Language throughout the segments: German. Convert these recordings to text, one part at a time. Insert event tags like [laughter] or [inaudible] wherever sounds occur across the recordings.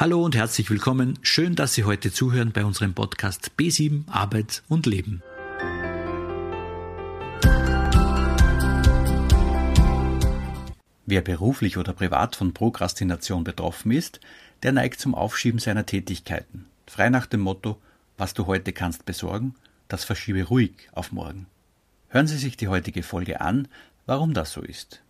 Hallo und herzlich willkommen. Schön, dass Sie heute zuhören bei unserem Podcast B7 Arbeit und Leben. Wer beruflich oder privat von Prokrastination betroffen ist, der neigt zum Aufschieben seiner Tätigkeiten. Frei nach dem Motto, was du heute kannst besorgen, das verschiebe ruhig auf morgen. Hören Sie sich die heutige Folge an, warum das so ist.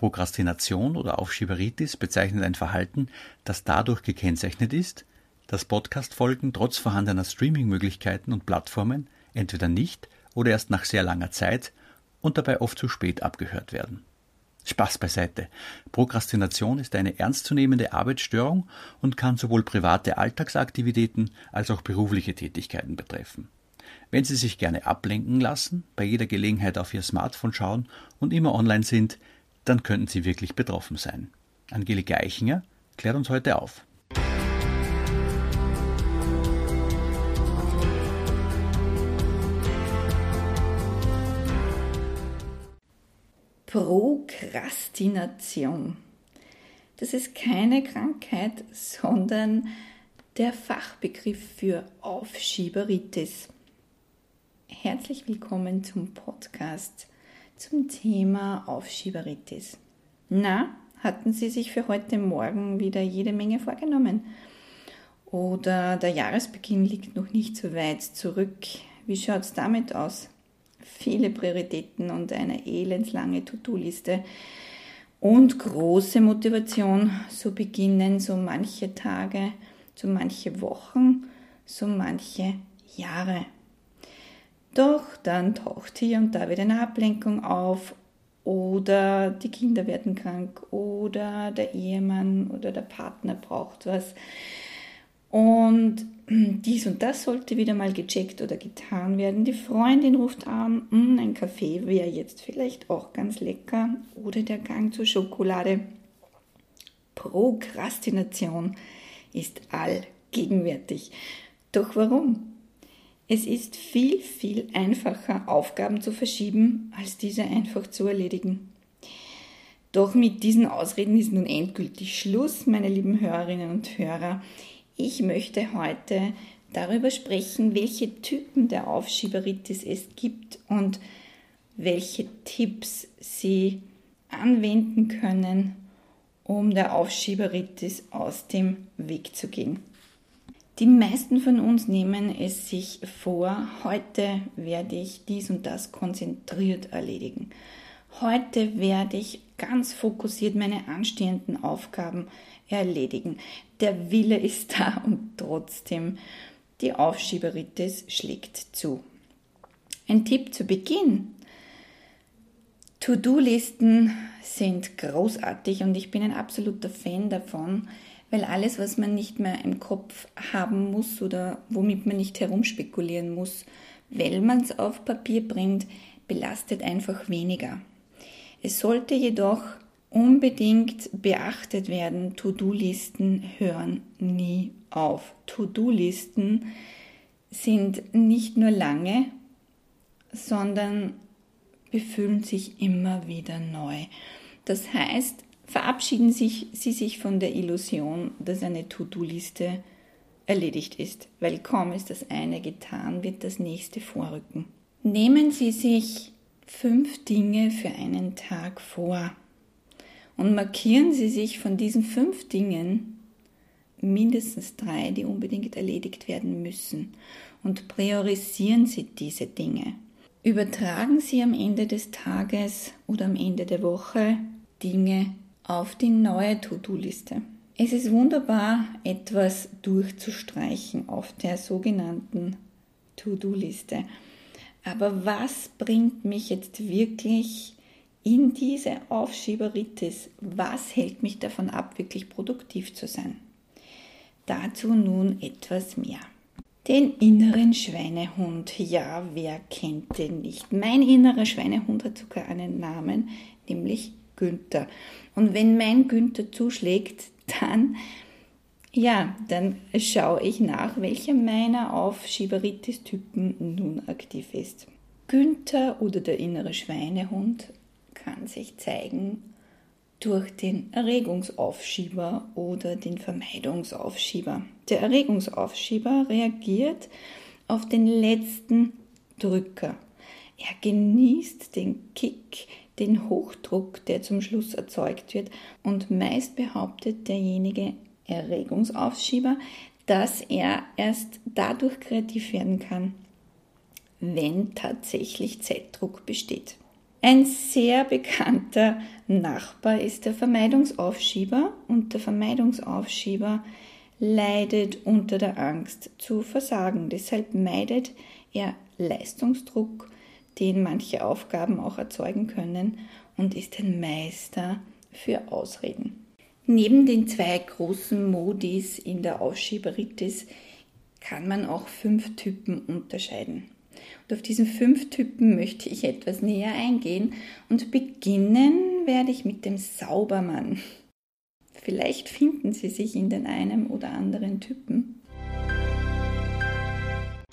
Prokrastination oder Aufschieberitis bezeichnet ein Verhalten, das dadurch gekennzeichnet ist, dass Podcast-Folgen trotz vorhandener Streaming-Möglichkeiten und Plattformen entweder nicht oder erst nach sehr langer Zeit und dabei oft zu spät abgehört werden. Spaß beiseite. Prokrastination ist eine ernstzunehmende Arbeitsstörung und kann sowohl private Alltagsaktivitäten als auch berufliche Tätigkeiten betreffen. Wenn Sie sich gerne ablenken lassen, bei jeder Gelegenheit auf Ihr Smartphone schauen und immer online sind, dann könnten Sie wirklich betroffen sein. Angelika Eichinger klärt uns heute auf. Prokrastination. Das ist keine Krankheit, sondern der Fachbegriff für Aufschieberitis. Herzlich willkommen zum Podcast zum Thema Aufschieberitis. Na, hatten Sie sich für heute Morgen wieder jede Menge vorgenommen? Oder der Jahresbeginn liegt noch nicht so weit zurück? Wie schaut es damit aus? viele Prioritäten und eine elendslange To-Do-Liste und große Motivation. So beginnen so manche Tage, so manche Wochen, so manche Jahre. Doch dann taucht hier und da wieder eine Ablenkung auf oder die Kinder werden krank oder der Ehemann oder der Partner braucht was. Und [clears throat] dies und das sollte wieder mal gecheckt oder getan werden. Die Freundin ruft an, hm, ein Kaffee wäre jetzt vielleicht auch ganz lecker oder der Gang zur Schokolade. Prokrastination ist allgegenwärtig. Doch warum? Es ist viel, viel einfacher, Aufgaben zu verschieben, als diese einfach zu erledigen. Doch mit diesen Ausreden ist nun endgültig Schluss, meine lieben Hörerinnen und Hörer. Ich möchte heute darüber sprechen, welche Typen der Aufschieberitis es gibt und welche Tipps Sie anwenden können, um der Aufschieberitis aus dem Weg zu gehen. Die meisten von uns nehmen es sich vor, heute werde ich dies und das konzentriert erledigen. Heute werde ich ganz fokussiert meine anstehenden Aufgaben erledigen. Der Wille ist da [laughs] und trotzdem die Aufschieberitis schlägt zu. Ein Tipp zu Beginn. To-Do-Listen sind großartig und ich bin ein absoluter Fan davon, weil alles, was man nicht mehr im Kopf haben muss oder womit man nicht herumspekulieren muss, weil man es auf Papier bringt, belastet einfach weniger. Es sollte jedoch unbedingt beachtet werden, To-Do-Listen hören nie auf. To-Do-Listen sind nicht nur lange, sondern befüllen sich immer wieder neu. Das heißt, verabschieden sich, Sie sich von der Illusion, dass eine To-Do-Liste erledigt ist, weil kaum ist das eine getan, wird das nächste vorrücken. Nehmen Sie sich fünf Dinge für einen Tag vor und markieren Sie sich von diesen fünf Dingen mindestens drei, die unbedingt erledigt werden müssen und priorisieren Sie diese Dinge. Übertragen Sie am Ende des Tages oder am Ende der Woche Dinge auf die neue To-Do-Liste. Es ist wunderbar, etwas durchzustreichen auf der sogenannten To-Do-Liste. Aber was bringt mich jetzt wirklich in diese Aufschieberitis? Was hält mich davon ab, wirklich produktiv zu sein? Dazu nun etwas mehr. Den inneren Schweinehund. Ja, wer kennt den nicht? Mein innerer Schweinehund hat sogar einen Namen, nämlich Günther. Und wenn mein Günther zuschlägt, dann, ja, dann schaue ich nach, welcher meiner Aufschieberitis-Typen nun aktiv ist. Günther oder der innere Schweinehund kann sich zeigen durch den Erregungsaufschieber oder den Vermeidungsaufschieber. Der Erregungsaufschieber reagiert auf den letzten Drücker. Er genießt den Kick, den Hochdruck, der zum Schluss erzeugt wird und meist behauptet derjenige Erregungsaufschieber, dass er erst dadurch kreativ werden kann, wenn tatsächlich Zeitdruck besteht. Ein sehr bekannter Nachbar ist der Vermeidungsaufschieber und der Vermeidungsaufschieber leidet unter der Angst zu versagen. Deshalb meidet er Leistungsdruck, den manche Aufgaben auch erzeugen können und ist ein Meister für Ausreden. Neben den zwei großen Modis in der Aufschieberitis kann man auch fünf Typen unterscheiden. Und auf diesen fünf Typen möchte ich etwas näher eingehen und beginnen werde ich mit dem Saubermann. Vielleicht finden Sie sich in den einen oder anderen Typen.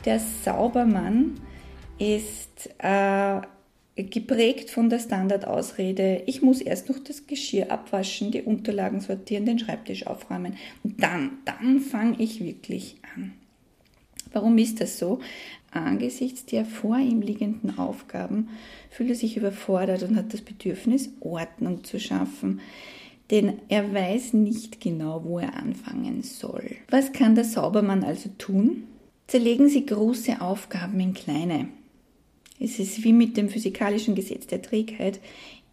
Der Saubermann ist äh, geprägt von der Standardausrede, ich muss erst noch das Geschirr abwaschen, die Unterlagen sortieren, den Schreibtisch aufräumen und dann, dann fange ich wirklich an. Warum ist das so? Angesichts der vor ihm liegenden Aufgaben fühlt er sich überfordert und hat das Bedürfnis, Ordnung zu schaffen, denn er weiß nicht genau, wo er anfangen soll. Was kann der Saubermann also tun? Zerlegen Sie große Aufgaben in kleine. Es ist wie mit dem physikalischen Gesetz der Trägheit.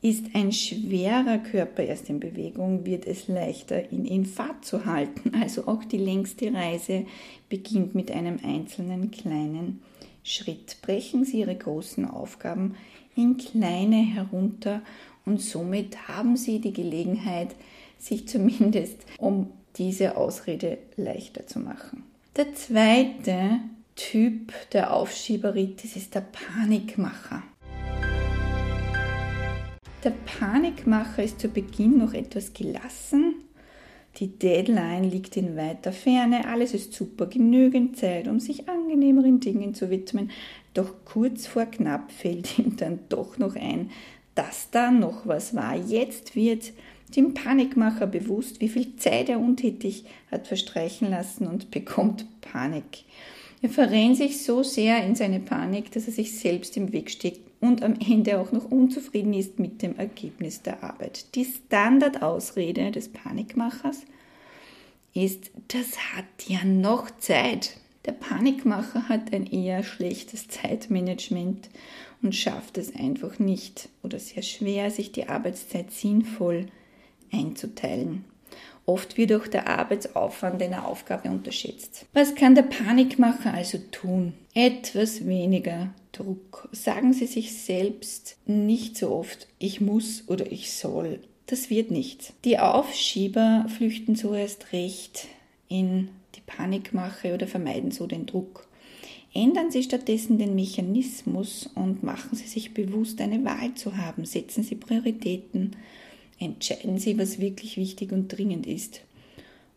Ist ein schwerer Körper erst in Bewegung, wird es leichter, ihn in Fahrt zu halten. Also auch die längste Reise beginnt mit einem einzelnen kleinen Schritt. Brechen Sie Ihre großen Aufgaben in kleine herunter und somit haben Sie die Gelegenheit, sich zumindest um diese Ausrede leichter zu machen. Der zweite Typ der Aufschieberitis ist der Panikmacher. Der Panikmacher ist zu Beginn noch etwas gelassen. Die Deadline liegt in weiter Ferne, alles ist super, genügend Zeit, um sich angenehmeren Dingen zu widmen. Doch kurz vor knapp fällt ihm dann doch noch ein, dass da noch was war. Jetzt wird dem Panikmacher bewusst, wie viel Zeit er untätig hat verstreichen lassen und bekommt Panik. Er verrennt sich so sehr in seine Panik, dass er sich selbst im Weg steht und am Ende auch noch unzufrieden ist mit dem Ergebnis der Arbeit. Die Standardausrede des Panikmachers ist, das hat ja noch Zeit. Der Panikmacher hat ein eher schlechtes Zeitmanagement und schafft es einfach nicht oder sehr schwer, sich die Arbeitszeit sinnvoll einzuteilen. Oft wird auch der Arbeitsaufwand einer Aufgabe unterschätzt. Was kann der Panikmacher also tun? Etwas weniger Druck. Sagen Sie sich selbst nicht so oft, ich muss oder ich soll. Das wird nichts. Die Aufschieber flüchten so erst recht in die Panikmache oder vermeiden so den Druck. Ändern Sie stattdessen den Mechanismus und machen Sie sich bewusst, eine Wahl zu haben. Setzen Sie Prioritäten entscheiden Sie, was wirklich wichtig und dringend ist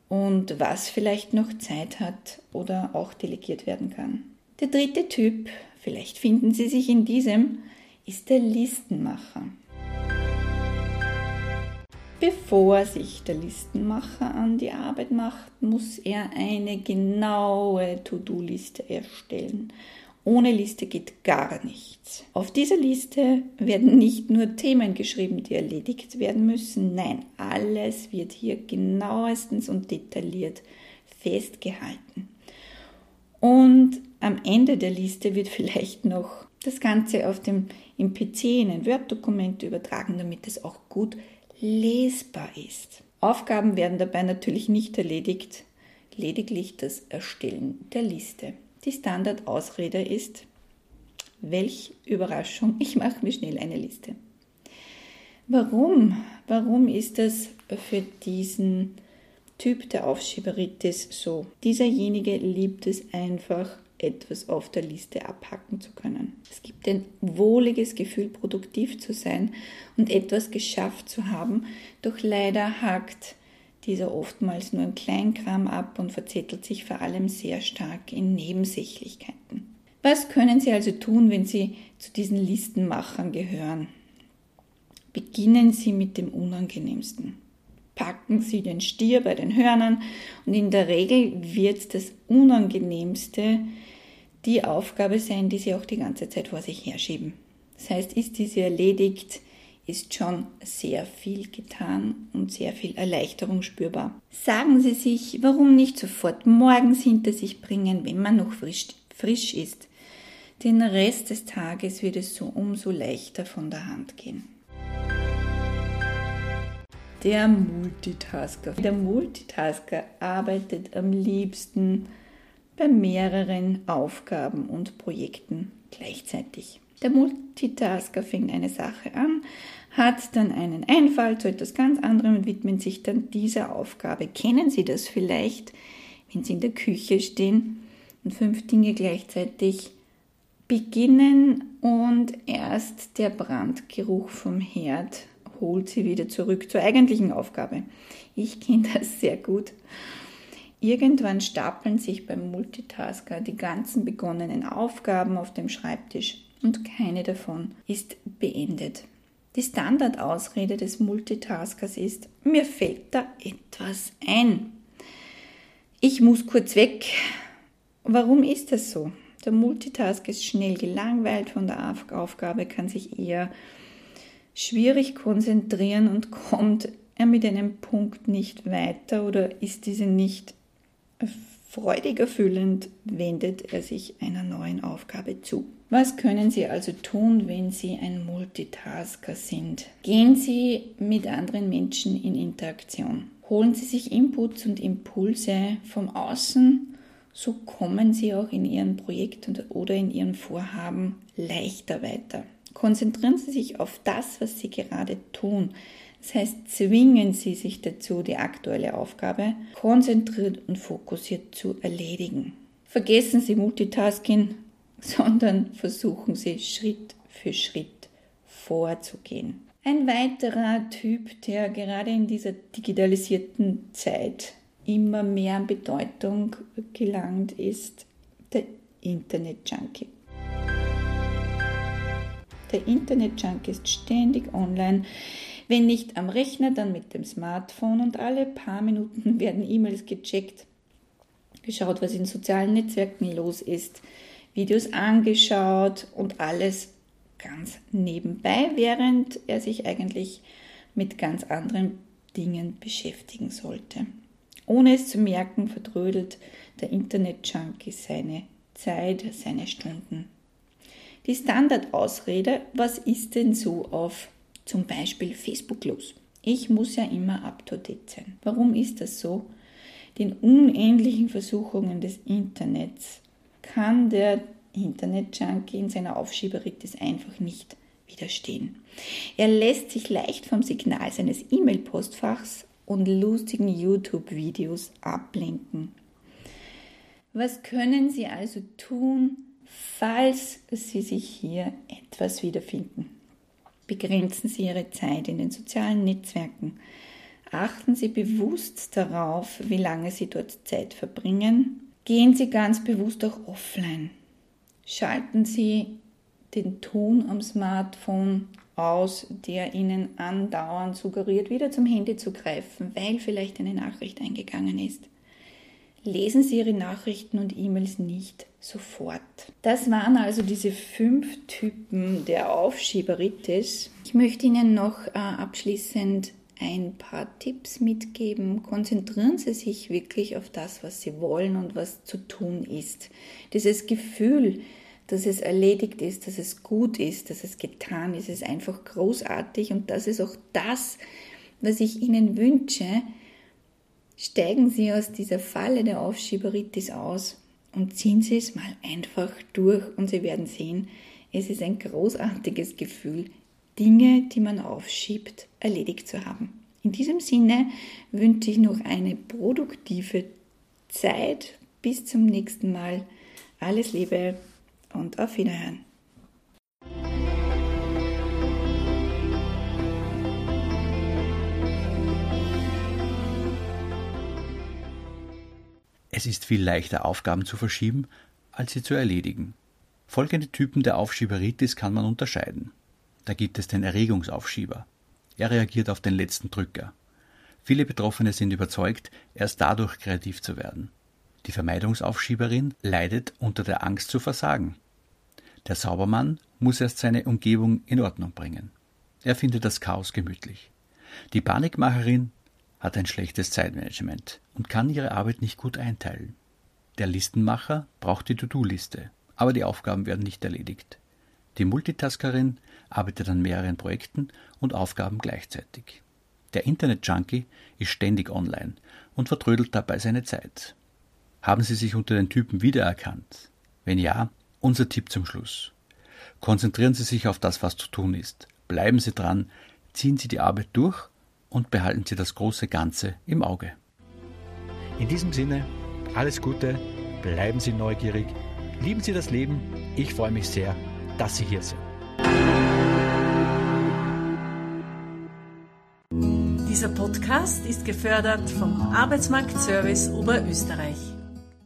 und was vielleicht noch Zeit hat oder auch delegiert werden kann. Der dritte Typ, vielleicht finden Sie sich in diesem, ist der Listenmacher. Bevor sich der Listenmacher an die Arbeit macht, muss er eine genaue To-Do-Liste erstellen ohne Liste geht gar nichts. Auf dieser Liste werden nicht nur Themen geschrieben, die erledigt werden müssen, nein, alles wird hier genauestens und detailliert festgehalten. Und am Ende der Liste wird vielleicht noch das Ganze auf dem, im PC in ein Word-Dokument übertragen, damit es auch gut lesbar ist. Aufgaben werden dabei natürlich nicht erledigt, lediglich das Erstellen der Liste. Die Standardausrede ist, welch Überraschung, ich mache mir schnell eine Liste. Warum? Warum ist das für diesen Typ der Aufschieberitis so? Dieserjenige liebt es einfach, etwas auf der Liste abhacken zu können. Es gibt ein wohliges Gefühl, produktiv zu sein und etwas geschafft zu haben, doch leider hakt dieser oftmals nur im Kleinkram ab und verzettelt sich vor allem sehr stark in Nebensächlichkeiten. Was können Sie also tun, wenn Sie zu diesen Listenmachern gehören? Beginnen Sie mit dem Unangenehmsten. Packen Sie den Stier bei den Hörnern und in der Regel wird das Unangenehmste die Aufgabe sein, die Sie auch die ganze Zeit vor sich herschieben. Das heißt, ist diese erledigt, ist schon sehr viel getan und sehr viel Erleichterung spürbar. Sagen Sie sich, warum nicht sofort morgens hinter sich bringen, wenn man noch frisch, frisch ist. Den Rest des Tages wird es so umso leichter von der Hand gehen. Der Multitasker. Der Multitasker arbeitet am liebsten bei mehreren Aufgaben und Projekten gleichzeitig. Der Multitasker fängt eine Sache an, hat dann einen Einfall zu etwas ganz anderem und widmet sich dann dieser Aufgabe. Kennen Sie das vielleicht, wenn Sie in der Küche stehen und fünf Dinge gleichzeitig beginnen und erst der Brandgeruch vom Herd holt Sie wieder zurück zur eigentlichen Aufgabe. Ich kenne das sehr gut. Irgendwann stapeln sich beim Multitasker die ganzen begonnenen Aufgaben auf dem Schreibtisch und keine davon ist beendet. Die Standardausrede des Multitaskers ist, mir fällt da etwas ein. Ich muss kurz weg. Warum ist das so? Der Multitask ist schnell gelangweilt von der Aufgabe, kann sich eher schwierig konzentrieren und kommt er mit einem Punkt nicht weiter oder ist diese nicht freudig erfüllend, wendet er sich einer neuen Aufgabe zu. Was können Sie also tun, wenn Sie ein Multitasker sind? Gehen Sie mit anderen Menschen in Interaktion. Holen Sie sich Inputs und Impulse vom Außen, so kommen Sie auch in Ihrem Projekt oder in Ihrem Vorhaben leichter weiter. Konzentrieren Sie sich auf das, was Sie gerade tun. Das heißt, zwingen Sie sich dazu, die aktuelle Aufgabe konzentriert und fokussiert zu erledigen. Vergessen Sie Multitasking, [laughs] sondern versuchen Sie Schritt für Schritt vorzugehen. Ein weiterer Typ, der gerade in dieser digitalisierten Zeit immer mehr an Bedeutung gelangt, ist der Internet-Junkie. Der Internet-Junkie ist ständig online. Wenn nicht am Rechner, dann mit dem Smartphone und alle paar Minuten [laughs] werden E-Mails gecheckt, geschaut, was in sozialen Netzwerken los ist, Videos angeschaut und alles ganz nebenbei, während er sich eigentlich mit ganz anderen Dingen beschäftigen sollte. Ohne es zu merken, verdrödelt der Internet-Junkie seine Zeit, seine Stunden. Die Standardausrede, was ist denn so auf zum Beispiel Facebook los? Ich muss ja immer up-to-date sein. Warum ist das so? Den unendlichen Versuchungen des Internets kann der Internet-Junkie in seiner Aufschieberitis einfach nicht widerstehen. Er lässt sich leicht vom Signal seines E-Mail-Postfachs und lustigen YouTube-Videos ablenken. Was können Sie also tun, falls Sie sich hier etwas wiederfinden? Begrenzen Sie Ihre Zeit in den sozialen Netzwerken. Achten Sie bewusst darauf, wie lange Sie dort Zeit verbringen Gehen Sie ganz bewusst auch offline. Schalten Sie den Ton am Smartphone aus, der Ihnen andauernd suggeriert, wieder zum Handy zu greifen, weil vielleicht eine Nachricht eingegangen ist. Lesen Sie Ihre Nachrichten und E-Mails nicht sofort. Das waren also diese fünf Typen der Aufschieberitis. Ich möchte Ihnen noch äh, abschließend ein paar Tipps mitgeben. Konzentrieren Sie sich wirklich auf das, was Sie wollen und was zu tun ist. Dieses Gefühl, dass es erledigt ist, dass es gut ist, dass es getan ist, ist einfach großartig und das ist auch das, was ich Ihnen wünsche. Steigen Sie aus dieser Falle der Aufschieberitis aus und ziehen Sie es mal einfach durch und Sie werden sehen, es ist ein großartiges Gefühl, Dinge, die man aufschiebt, erledigt zu haben. In diesem Sinne wünsche ich noch eine produktive Zeit. Bis zum nächsten Mal. Alles Liebe und auf Wiederhören. Es ist viel leichter, Aufgaben zu verschieben, als sie zu erledigen. Folgende Typen der Aufschieberitis kann man unterscheiden. Da gibt es den Erregungsaufschieber. Er reagiert auf den letzten Drücker. Viele Betroffene sind überzeugt, erst dadurch kreativ zu werden. Die Vermeidungsaufschieberin leidet unter der Angst zu versagen. Der Saubermann muss erst seine Umgebung in Ordnung bringen. Er findet das Chaos gemütlich. Die Panikmacherin hat ein schlechtes Zeitmanagement und kann ihre Arbeit nicht gut einteilen. Der Listenmacher braucht die To-Do-Liste, aber die Aufgaben werden nicht erledigt. Die Multitaskerin arbeitet an mehreren Projekten und Aufgaben gleichzeitig. Der Internet-Junkie ist ständig online und vertrödelt dabei seine Zeit. Haben Sie sich unter den Typen wiedererkannt? Wenn ja, unser Tipp zum Schluss. Konzentrieren Sie sich auf das, was zu tun ist. Bleiben Sie dran, ziehen Sie die Arbeit durch und behalten Sie das große Ganze im Auge. In diesem Sinne, alles Gute, bleiben Sie neugierig, lieben Sie das Leben. Ich freue mich sehr, dass Sie hier sind. Dieser Podcast ist gefördert vom Arbeitsmarktservice Oberösterreich.